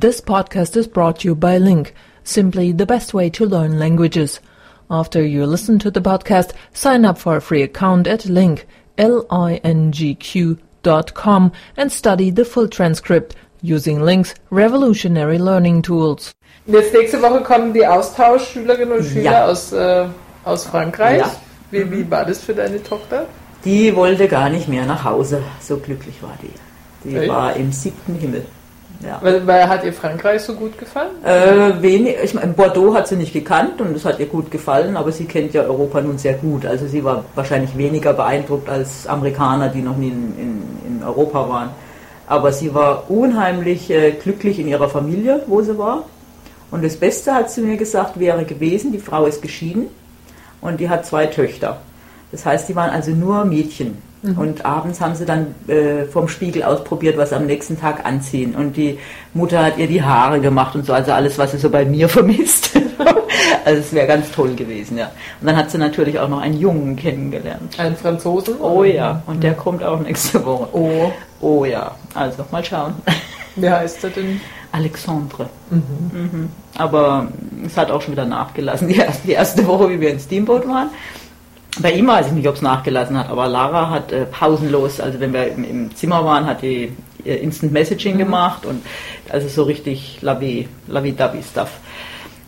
This podcast is brought to you by Link, simply the best way to learn languages. After you listen to the podcast, sign up for a free account at link, L-I-N-G-Q dot com and study the full transcript using Link's revolutionary learning tools. Jetzt nächste Woche kommen die Austauschschülerinnen und Schüler Ja. aus, äh, aus Frankreich. Ja. Wie, wie war das für deine Tochter? Die wollte gar nicht mehr nach Hause. So glücklich war die. Die Echt? war im siebten Himmel. Ja. Weil, weil hat ihr Frankreich so gut gefallen? Äh, wenig, ich meine, Bordeaux hat sie nicht gekannt und es hat ihr gut gefallen, aber sie kennt ja Europa nun sehr gut. Also sie war wahrscheinlich weniger beeindruckt als Amerikaner, die noch nie in, in, in Europa waren. Aber sie war unheimlich äh, glücklich in ihrer Familie, wo sie war. Und das Beste hat sie mir gesagt, wäre gewesen, die Frau ist geschieden und die hat zwei Töchter. Das heißt, die waren also nur Mädchen. Und abends haben sie dann äh, vom Spiegel ausprobiert, was am nächsten Tag anziehen. Und die Mutter hat ihr die Haare gemacht und so, also alles, was sie so bei mir vermisst. also es wäre ganz toll gewesen, ja. Und dann hat sie natürlich auch noch einen Jungen kennengelernt. Einen Franzosen? Oh ja, und der kommt auch nächste Woche. Oh, Oh ja, also mal schauen. wie heißt er denn? Alexandre. Mhm. Aber es hat auch schon wieder nachgelassen. Die erste, die erste Woche, wie wir in Steamboat waren. Bei ihm weiß ich nicht, ob es nachgelassen hat, aber Lara hat äh, pausenlos, also wenn wir im, im Zimmer waren, hat die äh, Instant Messaging gemacht und also so richtig lavi, lavi-davi Stuff.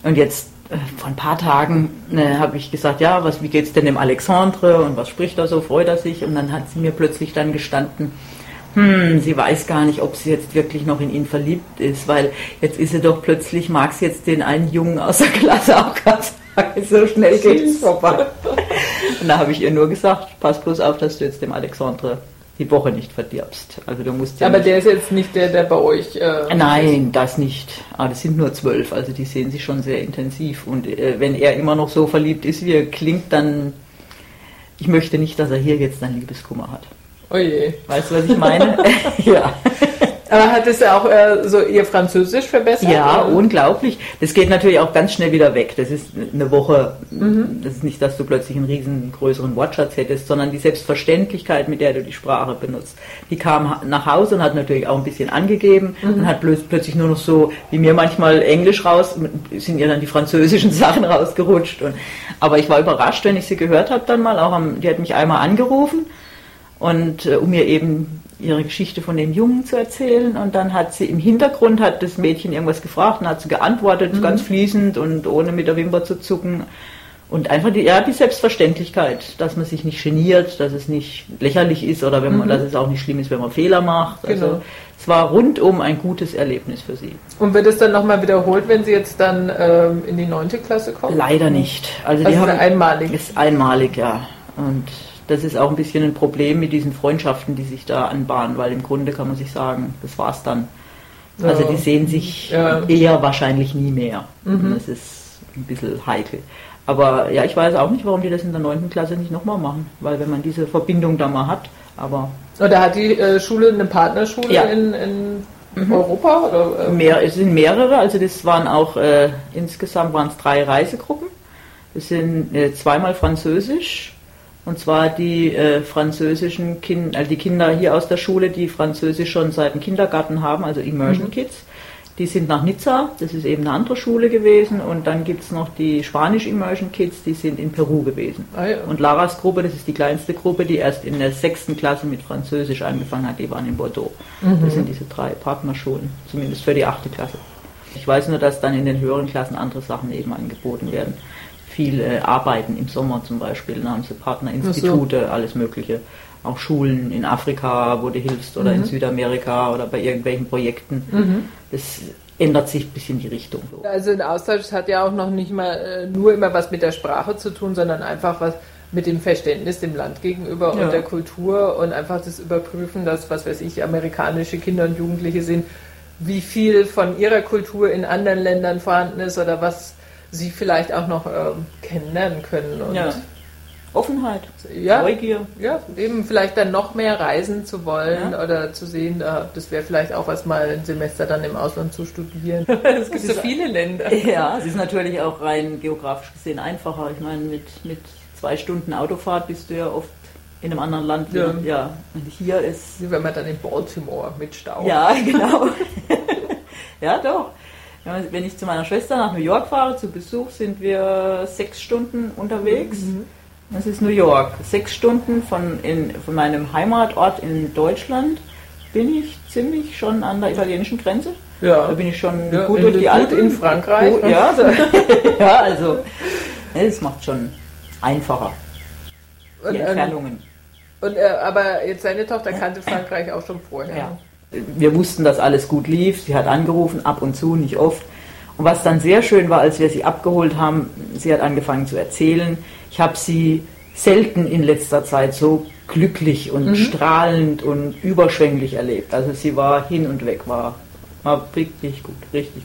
Und jetzt äh, vor ein paar Tagen äh, habe ich gesagt, ja, was, wie geht's denn dem Alexandre und was spricht er so, freut er sich? Und dann hat sie mir plötzlich dann gestanden, hm, sie weiß gar nicht, ob sie jetzt wirklich noch in ihn verliebt ist, weil jetzt ist sie doch plötzlich, mag sie jetzt den einen Jungen aus der Klasse auch ganz so schnell geht's vorbei. Und da habe ich ihr nur gesagt, pass bloß auf, dass du jetzt dem Alexandre die Woche nicht verdirbst. Also du musst ja Aber der ist jetzt nicht der, der bei euch. Äh, Nein, das nicht. Aber das sind nur zwölf, also die sehen sich schon sehr intensiv. Und äh, wenn er immer noch so verliebt ist, wie er klingt, dann. Ich möchte nicht, dass er hier jetzt einen Liebeskummer hat. Oh je. Weißt du, was ich meine? ja. Aber hat es ja auch äh, so ihr Französisch verbessert? Ja, oder? unglaublich. Das geht natürlich auch ganz schnell wieder weg. Das ist eine Woche. Das ist nicht, dass du plötzlich einen riesengroßen Wortschatz hättest, sondern die Selbstverständlichkeit, mit der du die Sprache benutzt. Die kam nach Hause und hat natürlich auch ein bisschen angegeben und hat plötzlich nur noch so, wie mir manchmal Englisch raus, sind ihr dann die französischen Sachen rausgerutscht. Und, aber ich war überrascht, wenn ich sie gehört habe dann mal. Auch am, die hat mich einmal angerufen und äh, um mir eben ihre Geschichte von dem Jungen zu erzählen und dann hat sie im Hintergrund hat das Mädchen irgendwas gefragt und hat sie geantwortet ganz fließend und ohne mit der Wimper zu zucken und einfach die ja die Selbstverständlichkeit, dass man sich nicht geniert, dass es nicht lächerlich ist oder wenn man dass es auch nicht schlimm ist, wenn man Fehler macht. Genau. Also es war rundum ein gutes Erlebnis für sie. Und wird es dann nochmal wiederholt, wenn sie jetzt dann ähm, in die neunte Klasse kommt? Leider nicht. Also, Also die ist haben einmalig. Ist einmalig, ja. Und das ist auch ein bisschen ein Problem mit diesen Freundschaften, die sich da anbahnen, weil im Grunde kann man sich sagen, das war's dann. Also Ja. die sehen sich Ja. Mhm. eher wahrscheinlich nie mehr. Und Das ist ein bisschen heikel. Aber ja, ich weiß auch nicht, warum die das in der neunten Klasse nicht nochmal machen. Weil wenn man diese Verbindung da mal hat, aber Oder hat die äh, Schule eine Partnerschule Ja. in, in Europa? Oder, äh, Mehr, es sind mehrere, also das waren auch äh, insgesamt waren es drei Reisegruppen. Es sind äh, zweimal Französisch und zwar die äh, französischen Kinder, also die Kinder hier aus der Schule, die Französisch schon seit dem Kindergarten haben, also Immersion Kids. Die sind nach Nizza, das ist eben eine andere Schule gewesen und dann gibt es noch die Spanisch Immersion Kids, die sind in Peru gewesen. Ah, ja. Und Laras Gruppe, das ist die kleinste Gruppe, die erst in der sechsten Klasse mit Französisch angefangen hat, die waren in Bordeaux. Das sind diese drei Partnerschulen, zumindest für die achte Klasse. Ich weiß nur, dass dann in den höheren Klassen andere Sachen eben angeboten werden. Viel äh, Arbeiten im Sommer zum Beispiel, da haben sie Partnerinstitute, alles Mögliche. Auch Schulen in Afrika, wo du hilfst, oder in Südamerika oder bei irgendwelchen Projekten. Das ändert sich ein bisschen die Richtung. So. Also ein Austausch hat ja auch noch nicht mal äh, nur immer was mit der Sprache zu tun, sondern einfach was mit dem Verständnis dem Land gegenüber Ja. und der Kultur und einfach das Überprüfen, dass, was weiß ich, amerikanische Kinder und Jugendliche sind, wie viel von ihrer Kultur in anderen Ländern vorhanden ist oder was sie vielleicht auch noch ähm, kennenlernen können. Und Ja. Offenheit, Ja. Neugier. ja, eben vielleicht dann noch mehr reisen zu wollen Ja. oder zu sehen, äh, das wäre vielleicht auch was mal ein Semester dann im Ausland zu studieren. es gibt so viele Länder. Ja, es ist natürlich auch rein geografisch gesehen einfacher. Ich meine, mit, mit zwei Stunden Autofahrt bist du ja oft in einem anderen Land. Ja. ja. Und hier ist. Wenn man dann in Baltimore mit Stau. Ja, genau. Ja, doch. Wenn ich zu meiner Schwester nach New York fahre, zu Besuch, sind wir sechs Stunden unterwegs. Mhm. Das ist New York. Sechs Stunden von, in, von meinem Heimatort in Deutschland bin ich ziemlich schon an der italienischen Grenze. Ja. Da bin ich schon ja, gut durch die Alpen. in Frankreich. Gut, ja, so. ja, also es macht schon einfacher. Die und, ähm, Entfernungen. Und, äh, aber jetzt seine Tochter kannte Frankreich auch schon vorher. Ja. Wir wussten, dass alles gut lief. Sie hat angerufen, ab und zu, nicht oft. Und was dann sehr schön war, als wir sie abgeholt haben, sie hat angefangen zu erzählen. Ich habe sie selten in letzter Zeit so glücklich und mhm. strahlend und überschwänglich erlebt. Also sie war hin und weg, war, war wirklich gut, richtig.